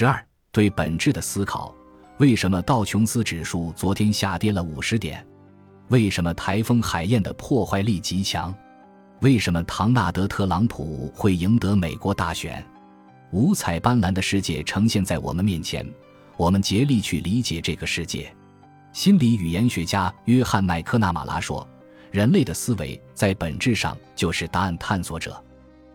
十二，对本质的思考：为什么道琼斯指数昨天下跌了五十点？为什么台风海燕的破坏力极强？为什么唐纳德·特朗普会赢得美国大选？五彩斑斓的世界呈现在我们面前，我们竭力去理解这个世界。心理语言学家约翰·麦克纳马拉说：“人类的思维在本质上就是答案探索者。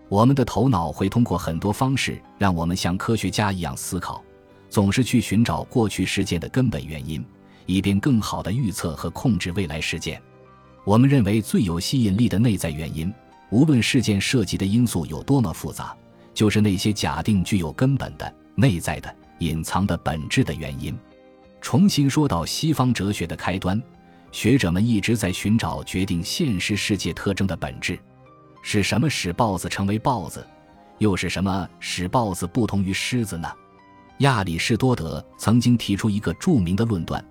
我们的头脑会通过很多方式让我们像科学家一样思考，总是去寻找过去事件的根本原因，以便更好地预测和控制未来事件。我们认为最有吸引力的内在原因，无论事件涉及的因素有多么复杂。”就是那些假定具有根本的、内在的、隐藏的本质的原因。重新说到西方哲学的开端，学者们一直在寻找决定现实世界特征的本质。是什么使豹子成为豹子？又是什么使豹子不同于狮子呢？亚里士多德曾经提出一个著名的论断，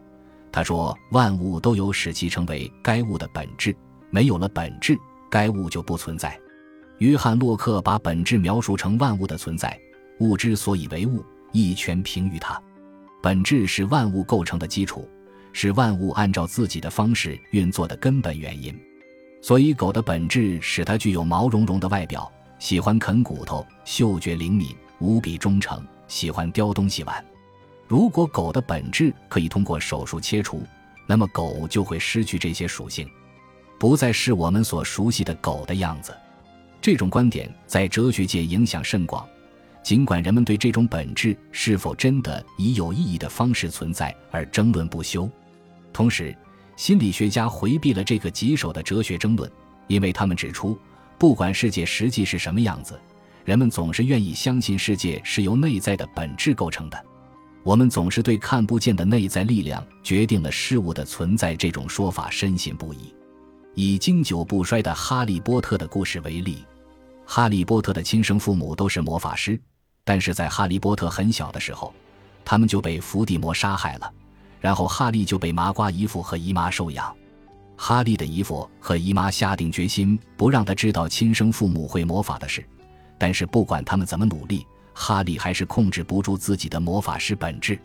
他说：“万物都有使其成为该物的本质，没有了本质，该物就不存在。”约翰·洛克把本质描述成万物的存在，物之所以为物，一权平于它。本质是万物构成的基础，是万物按照自己的方式运作的根本原因。所以，狗的本质使它具有毛茸茸的外表，喜欢啃骨头，嗅觉灵敏，无比忠诚，喜欢叼东西玩。如果狗的本质可以通过手术切除，那么狗就会失去这些属性，不再是我们所熟悉的狗的样子。这种观点在哲学界影响甚广，尽管人们对这种本质是否真的以有意义的方式存在而争论不休。同时，心理学家回避了这个棘手的哲学争论，因为他们指出，不管世界实际是什么样子，人们总是愿意相信世界是由内在的本质构成的。我们总是对看不见的内在力量决定了事物的存在这种说法深信不疑。以经久不衰的《哈利波特》的故事为例。哈利波特的亲生父母都是魔法师，但是在哈利波特很小的时候，他们就被伏地魔杀害了。然后哈利就被麻瓜姨父和姨妈收养。哈利的姨父和姨妈下定决心不让他知道亲生父母会魔法的事，但是不管他们怎么努力，哈利还是控制不住自己的魔法师本质。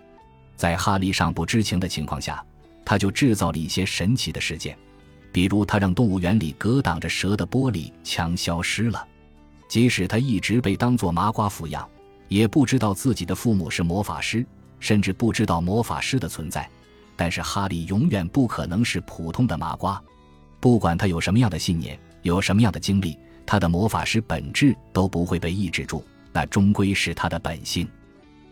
在哈利尚不知情的情况下，他就制造了一些神奇的事件，比如他让动物园里隔挡着蛇的玻璃墙消失了。即使他一直被当作麻瓜抚养，也不知道自己的父母是魔法师，甚至不知道魔法师的存在。但是哈利永远不可能是普通的麻瓜，不管他有什么样的信念，有什么样的经历，他的魔法师本质都不会被抑制住，那终归是他的本性。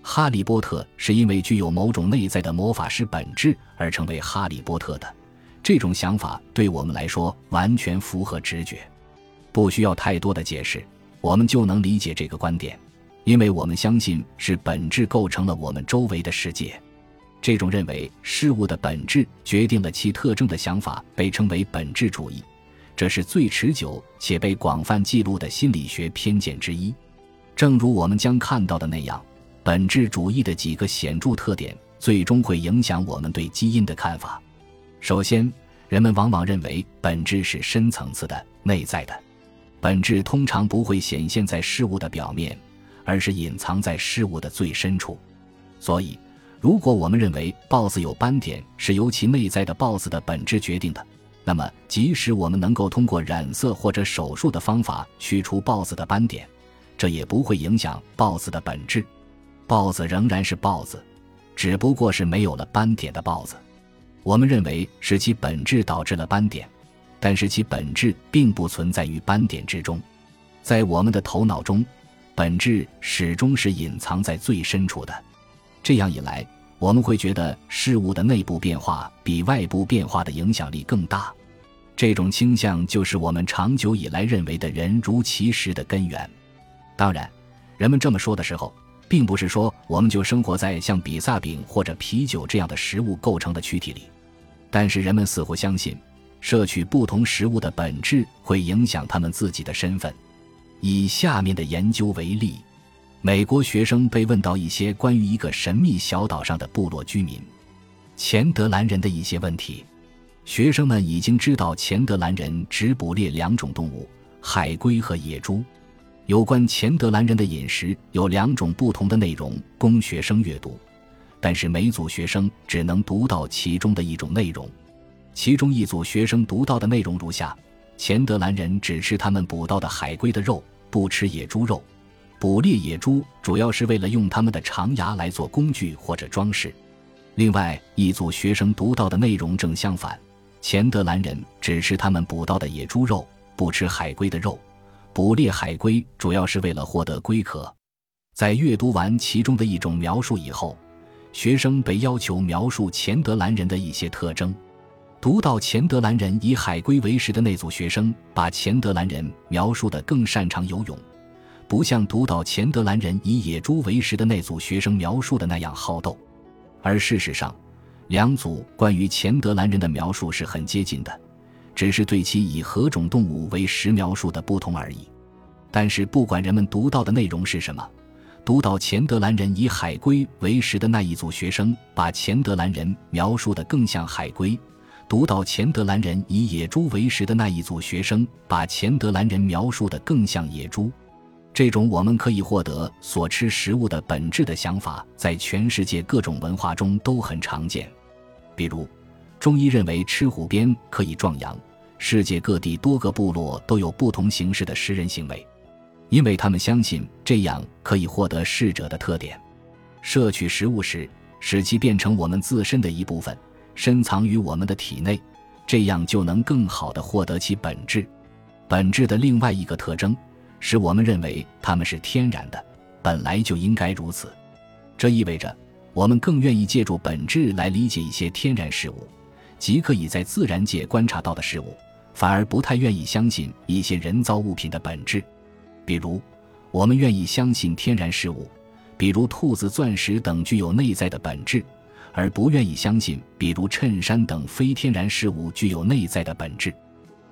哈利波特是因为具有某种内在的魔法师本质而成为哈利波特的，这种想法对我们来说完全符合直觉，不需要太多的解释。我们就能理解这个观点，因为我们相信是本质构成了我们周围的世界。这种认为事物的本质决定了其特征的想法被称为本质主义，这是最持久且被广泛记录的心理学偏见之一。正如我们将看到的那样，本质主义的几个显著特点最终会影响我们对基因的看法。首先，人们往往认为本质是深层次的、内在的。本质通常不会显现在事物的表面，而是隐藏在事物的最深处。所以，如果我们认为豹子有斑点是由其内在的豹子的本质决定的，那么即使我们能够通过染色或者手术的方法去除豹子的斑点，这也不会影响豹子的本质。豹子仍然是豹子，只不过是没有了斑点的豹子。我们认为是其本质导致了斑点。但是其本质并不存在于斑点之中，在我们的头脑中，本质始终是隐藏在最深处的。这样一来，我们会觉得事物的内部变化比外部变化的影响力更大。这种倾向就是我们长久以来认为的人如其实的根源。当然，人们这么说的时候，并不是说我们就生活在像比萨饼或者啤酒这样的食物构成的躯体里，但是人们似乎相信。摄取不同食物的本质会影响他们自己的身份。以下面的研究为例，美国学生被问到一些关于一个神秘小岛上的部落居民——钱德兰人的一些问题。学生们已经知道钱德兰人只捕猎两种动物：海龟和野猪。有关钱德兰人的饮食有两种不同的内容供学生阅读，但是每组学生只能读到其中的一种内容。其中一组学生读到的内容如下：钱德兰人只吃他们捕到的海龟的肉，不吃野猪肉。捕猎野猪主要是为了用他们的长牙来做工具或者装饰。另外一组学生读到的内容正相反：钱德兰人只吃他们捕到的野猪肉，不吃海龟的肉。捕猎海龟主要是为了获得龟壳。在阅读完其中的一种描述以后，学生被要求描述钱德兰人的一些特征。读到钱德兰人以海龟为食的那组学生，把钱德兰人描述的更擅长游泳。不像读到钱德兰人以野猪为食的那组学生描述的那样好斗，而事实上，两组关于钱德兰人的描述是很接近的，只是对其以何种动物为食描述的不同而已。但是，不管人们读到的内容是什么，读到钱德兰人以海龟为食的那一组学生把钱德兰人描述的更像海龟；读到钱德兰人以野猪为食的那一组学生把钱德兰人描述的更像野猪。这种我们可以获得所吃食物的本质的想法，在全世界各种文化中都很常见。比如，中医认为吃虎鞭可以壮阳，世界各地多个部落都有不同形式的食人行为，因为他们相信这样可以获得逝者的特点。摄取食物时，使其变成我们自身的一部分，深藏于我们的体内，这样就能更好地获得其本质。本质的另外一个特征。使我们认为它们是天然的，本来就应该如此。这意味着，我们更愿意借助本质来理解一些天然事物，即可以在自然界观察到的事物，反而不太愿意相信一些人造物品的本质。比如，我们愿意相信天然事物，比如兔子、钻石等具有内在的本质，而不愿意相信比如衬衫等非天然事物具有内在的本质。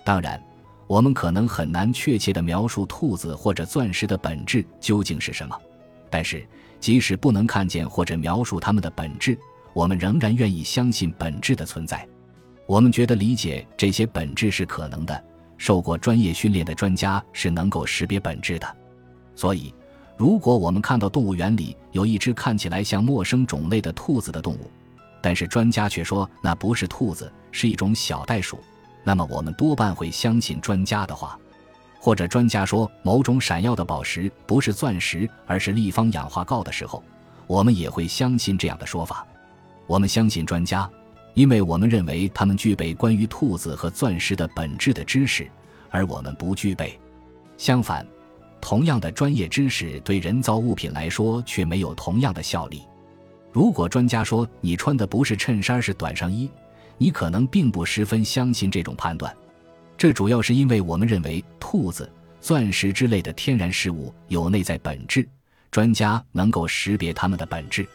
当然。我们可能很难确切地描述兔子或者钻石的本质究竟是什么，但是即使不能看见或者描述它们的本质，我们仍然愿意相信本质的存在。我们觉得理解这些本质是可能的。受过专业训练的专家是能够识别本质的。所以，如果我们看到动物园里有一只看起来像陌生种类的兔子的动物，但是专家却说那不是兔子，是一种小袋鼠。那么我们多半会相信专家的话，或者专家说某种闪耀的宝石不是钻石，而是立方氧化锆的时候，我们也会相信这样的说法。我们相信专家，因为我们认为他们具备关于兔子和钻石的本质的知识，而我们不具备。相反，同样的专业知识对人造物品来说却没有同样的效力。如果专家说你穿的不是衬衫，是短上衣。你可能并不十分相信这种判断，这主要是因为我们认为兔子、钻石之类的天然事物有内在本质，专家能够识别它们的本质。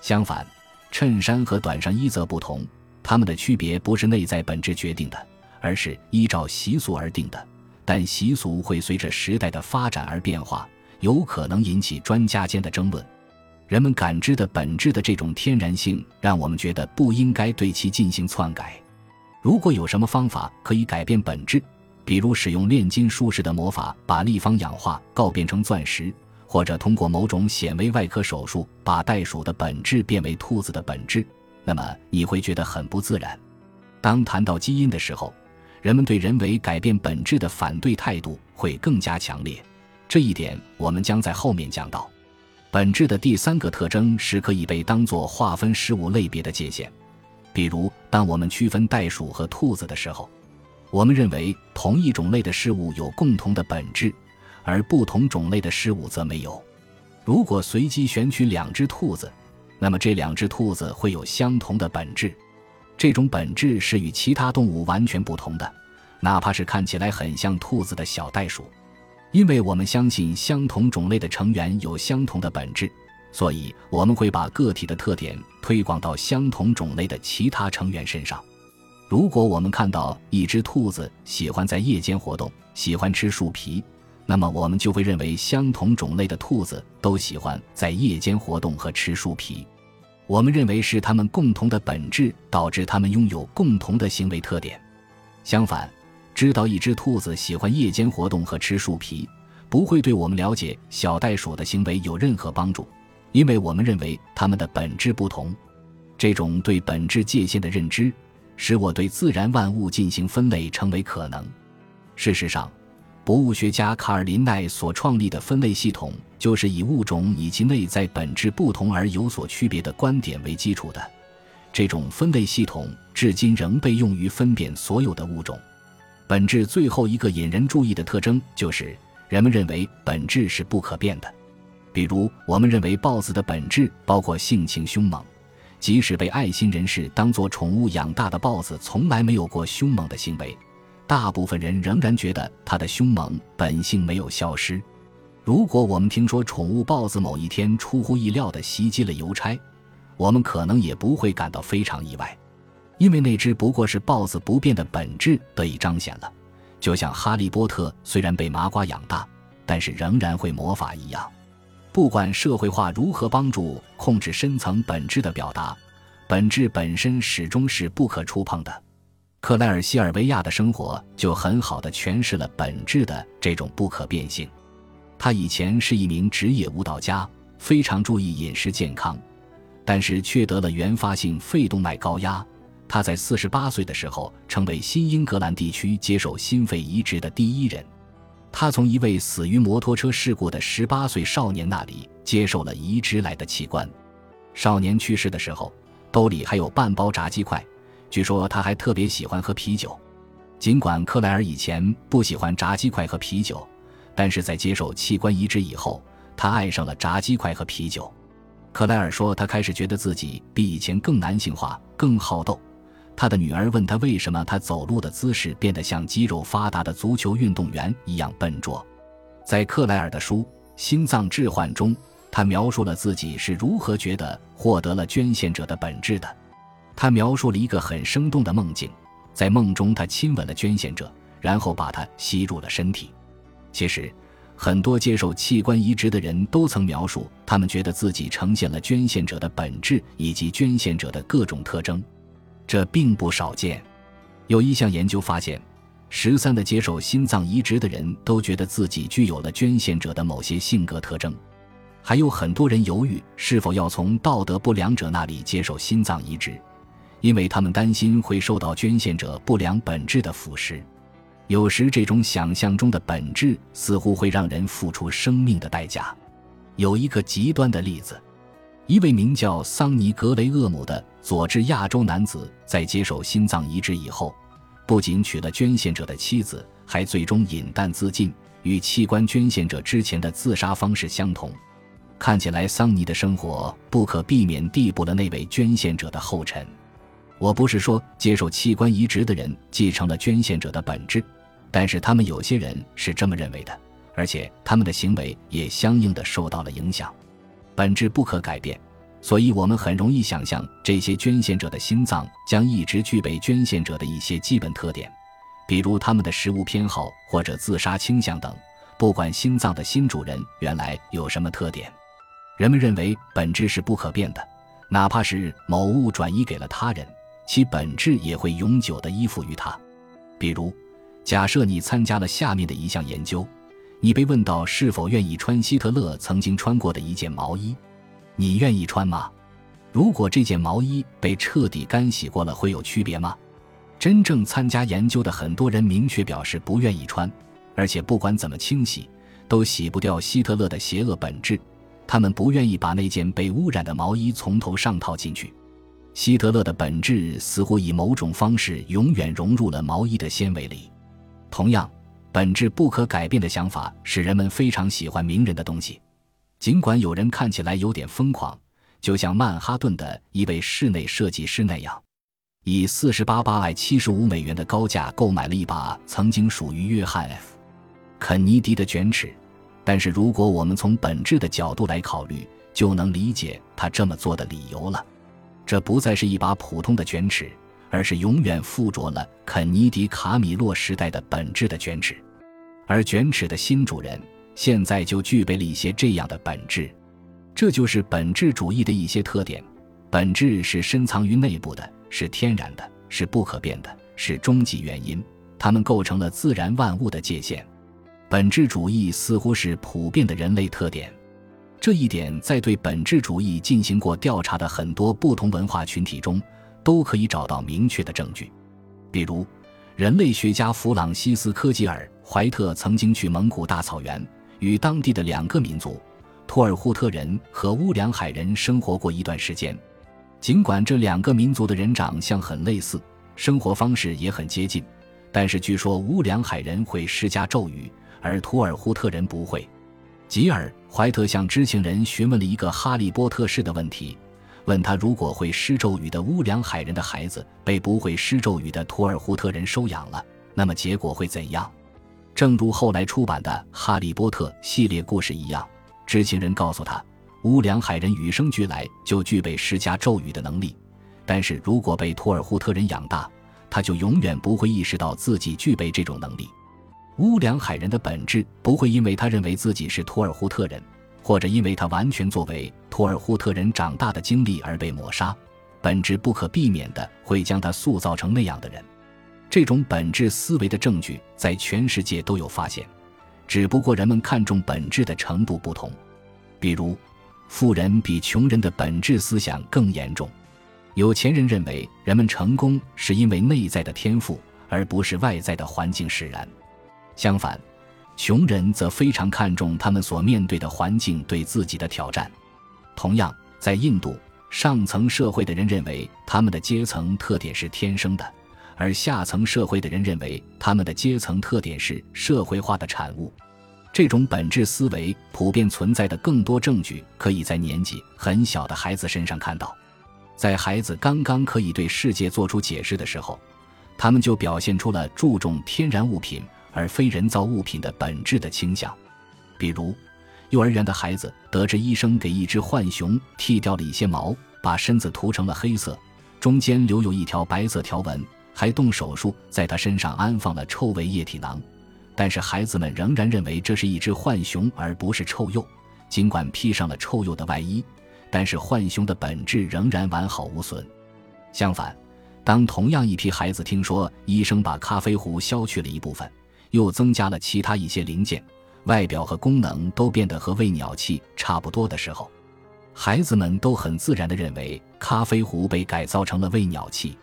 相反，衬衫和短上衣则不同，它们的区别不是内在本质决定的，而是依照习俗而定的。但习俗会随着时代的发展而变化，有可能引起专家间的争论。人们感知的本质的这种天然性，让我们觉得不应该对其进行篡改。如果有什么方法可以改变本质，比如使用炼金术士的魔法把立方氧化锆变成钻石，或者通过某种显微外科手术把袋鼠的本质变为兔子的本质，那么你会觉得很不自然。当谈到基因的时候，人们对人为改变本质的反对态度会更加强烈。这一点我们将在后面讲到。本质的第三个特征是可以被当作划分事物类别的界限，比如当我们区分袋鼠和兔子的时候，我们认为同一种类的事物有共同的本质，而不同种类的事物则没有。如果随机选取两只兔子，那么这两只兔子会有相同的本质，这种本质是与其他动物完全不同的，哪怕是看起来很像兔子的小袋鼠。因为我们相信相同种类的成员有相同的本质，所以我们会把个体的特点推广到相同种类的其他成员身上。如果我们看到一只兔子喜欢在夜间活动，喜欢吃树皮，那么我们就会认为相同种类的兔子都喜欢在夜间活动和吃树皮。我们认为是它们共同的本质导致它们拥有共同的行为特点。相反。知道一只兔子喜欢夜间活动和吃树皮，不会对我们了解小袋鼠的行为有任何帮助，因为我们认为它们的本质不同。这种对本质界限的认知，使我对自然万物进行分类成为可能。事实上，博物学家卡尔林奈所创立的分类系统，就是以物种以及内在本质不同而有所区别的观点为基础的。这种分类系统至今仍被用于分辨所有的物种。本质最后一个引人注意的特征，就是人们认为本质是不可变的。比如，我们认为豹子的本质包括性情凶猛。即使被爱心人士当作宠物养大的豹子，从来没有过凶猛的行为，大部分人仍然觉得它的凶猛本性没有消失。如果我们听说宠物豹子某一天出乎意料地袭击了邮差，我们可能也不会感到非常意外，因为那只不过是豹子不变的本质得以彰显了，就像哈利波特虽然被麻瓜养大，但是仍然会魔法一样。不管社会化如何帮助控制深层本质的表达，本质本身始终是不可触碰的。克莱尔·西尔维亚的生活就很好的诠释了本质的这种不可变性。他以前是一名职业舞蹈家，非常注意饮食健康，但是却得了原发性肺动脉高压。他在四十八岁的时候，成为新英格兰地区接受心肺移植的第一人。他从一位死于摩托车事故的十八岁少年那里接受了移植来的器官。少年去世的时候，兜里还有半包炸鸡块。据说他还特别喜欢喝啤酒。尽管克莱尔以前不喜欢炸鸡块和啤酒，但是在接受器官移植以后，他爱上了炸鸡块和啤酒。克莱尔说，他开始觉得自己比以前更男性化，更好斗。他的女儿问他为什么他走路的姿势变得像肌肉发达的足球运动员一样笨拙。在克莱尔的书《心脏置换》中，他描述了自己是如何觉得获得了捐献者的本质的。他描述了一个很生动的梦境，在梦中他亲吻了捐献者，然后把他吸入了身体。其实，很多接受器官移植的人都曾描述，他们觉得自己呈现了捐献者的本质以及捐献者的各种特征。这并不少见。有一项研究发现，十三的接受心脏移植的人都觉得自己具有了捐献者的某些性格特征。还有很多人犹豫是否要从道德不良者那里接受心脏移植，因为他们担心会受到捐献者不良本质的腐蚀。有时，这种想象中的本质似乎会让人付出生命的代价。有一个极端的例子。一位名叫桑尼格雷厄姆的佐治亚洲男子，在接受心脏移植以后，不仅娶了捐献者的妻子，还最终饮弹自尽，与器官捐献者之前的自杀方式相同。看起来，桑尼的生活不可避免地步了那位捐献者的后尘。我不是说接受器官移植的人继承了捐献者的本质，但是他们有些人是这么认为的，而且他们的行为也相应的受到了影响。本质不可改变，所以我们很容易想象这些捐献者的心脏将一直具备捐献者的一些基本特点，比如他们的食物偏好或者自杀倾向等。不管心脏的新主人原来有什么特点，人们认为本质是不可变的，哪怕是某物转移给了他人，其本质也会永久的依附于他。比如，假设你参加了下面的一项研究。你被问到是否愿意穿希特勒曾经穿过的一件毛衣，你愿意穿吗？如果这件毛衣被彻底干洗过了，会有区别吗？真正参加研究的很多人明确表示不愿意穿，而且不管怎么清洗，都洗不掉希特勒的邪恶本质。他们不愿意把那件被污染的毛衣从头上套进去。希特勒的本质似乎以某种方式永远融入了毛衣的纤维里。同样。本质不可改变的想法使人们非常喜欢名人的东西，尽管有人看起来有点疯狂，就像曼哈顿的一位室内设计师那样，以四十八八百七十五美元的高价购买了一把曾经属于约翰 ·F· 肯尼迪的卷尺。但是，如果我们从本质的角度来考虑，就能理解他这么做的理由了。这不再是一把普通的卷尺，而是永远附着了肯尼迪卡米洛时代的本质的卷尺。而卷尺的新主人现在就具备了一些这样的本质，这就是本质主义的一些特点。本质是深藏于内部的，是天然的，是不可变的，是终极原因。它们构成了自然万物的界限。本质主义似乎是普遍的人类特点。这一点在对本质主义进行过调查的很多不同文化群体中都可以找到明确的证据。比如，人类学家弗朗西斯科吉尔怀特曾经去蒙古大草原，与当地的两个民族——托尔扈特人和乌梁海人生活过一段时间。尽管这两个民族的人长相很类似，生活方式也很接近，但是据说乌梁海人会施加咒语，而托尔扈特人不会。吉尔·怀特向知情人询问了一个哈利波特式的问题，问他如果会施咒语的乌梁海人的孩子被不会施咒语的托尔扈特人收养了，那么结果会怎样？正如后来出版的《哈利波特》系列故事一样，知情人告诉他，乌梁海人与生俱来就具备施加咒语的能力，但是如果被托尔扈特人养大，他就永远不会意识到自己具备这种能力。乌梁海人的本质不会因为他认为自己是托尔扈特人，或者因为他完全作为托尔扈特人长大的经历而被抹杀，本质不可避免的会将他塑造成那样的人。这种本质思维的证据在全世界都有发现，只不过人们看重本质的程度不同。比如，富人比穷人的本质思想更严重，有钱人认为人们成功是因为内在的天赋，而不是外在的环境使然。相反，穷人则非常看重他们所面对的环境对自己的挑战。同样，在印度，上层社会的人认为他们的阶层特点是天生的，而下层社会的人认为他们的阶层特点是社会化的产物。这种本质思维普遍存在的更多证据，可以在年纪很小的孩子身上看到。在孩子刚刚可以对世界做出解释的时候，他们就表现出了注重天然物品。而非人造物品的本质的倾向，比如，幼儿园的孩子得知医生给一只浣熊剃掉了一些毛，把身子涂成了黑色，中间留有一条白色条纹，还动手术在他身上安放了臭味液体囊，但是孩子们仍然认为这是一只浣熊而不是臭鼬，尽管披上了臭鼬的外衣，但是浣熊的本质仍然完好无损。相反，当同样一批孩子听说医生把咖啡壶削去了一部分，又增加了其他一些零件，外表和功能都变得和喂鸟器差不多的时候，孩子们都很自然地认为咖啡壶被改造成了喂鸟器。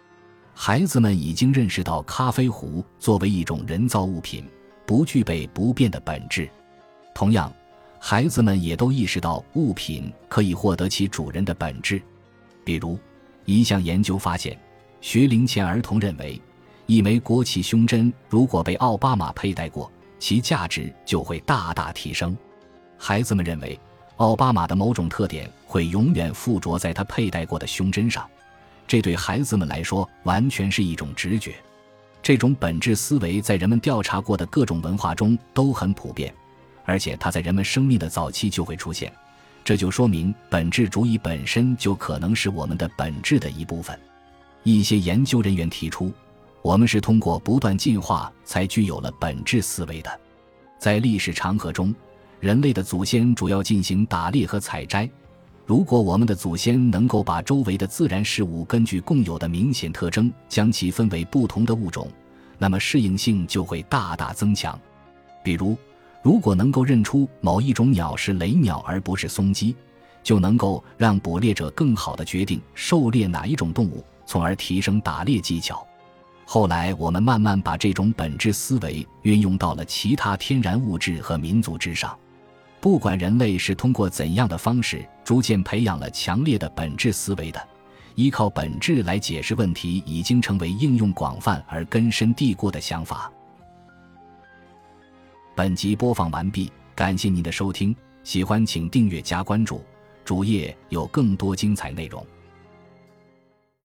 孩子们已经认识到咖啡壶作为一种人造物品，不具备不变的本质。同样，孩子们也都意识到物品可以获得其主人的本质。比如，一项研究发现，学龄前儿童认为。一枚国旗胸针如果被奥巴马佩戴过，其价值就会大大提升。孩子们认为，奥巴马的某种特点会永远附着在他佩戴过的胸针上，这对孩子们来说完全是一种直觉。这种本质思维在人们调查过的各种文化中都很普遍，而且它在人们生命的早期就会出现。这就说明本质主义本身就可能是我们的本质的一部分。一些研究人员提出。我们是通过不断进化才具有了本质思维的。在历史长河中，人类的祖先主要进行打猎和采摘。如果我们的祖先能够把周围的自然事物根据共有的明显特征将其分为不同的物种，那么适应性就会大大增强。比如，如果能够认出某一种鸟是雷鸟而不是松鸡，就能够让捕猎者更好地决定狩猎哪一种动物，从而提升打猎技巧。后来，我们慢慢把这种本质思维运用到了其他天然物质和民族之上。不管人类是通过怎样的方式逐渐培养了强烈的本质思维的，依靠本质来解释问题已经成为应用广泛而根深蒂固的想法。本集播放完毕，感谢您的收听，喜欢请订阅加关注，主页有更多精彩内容。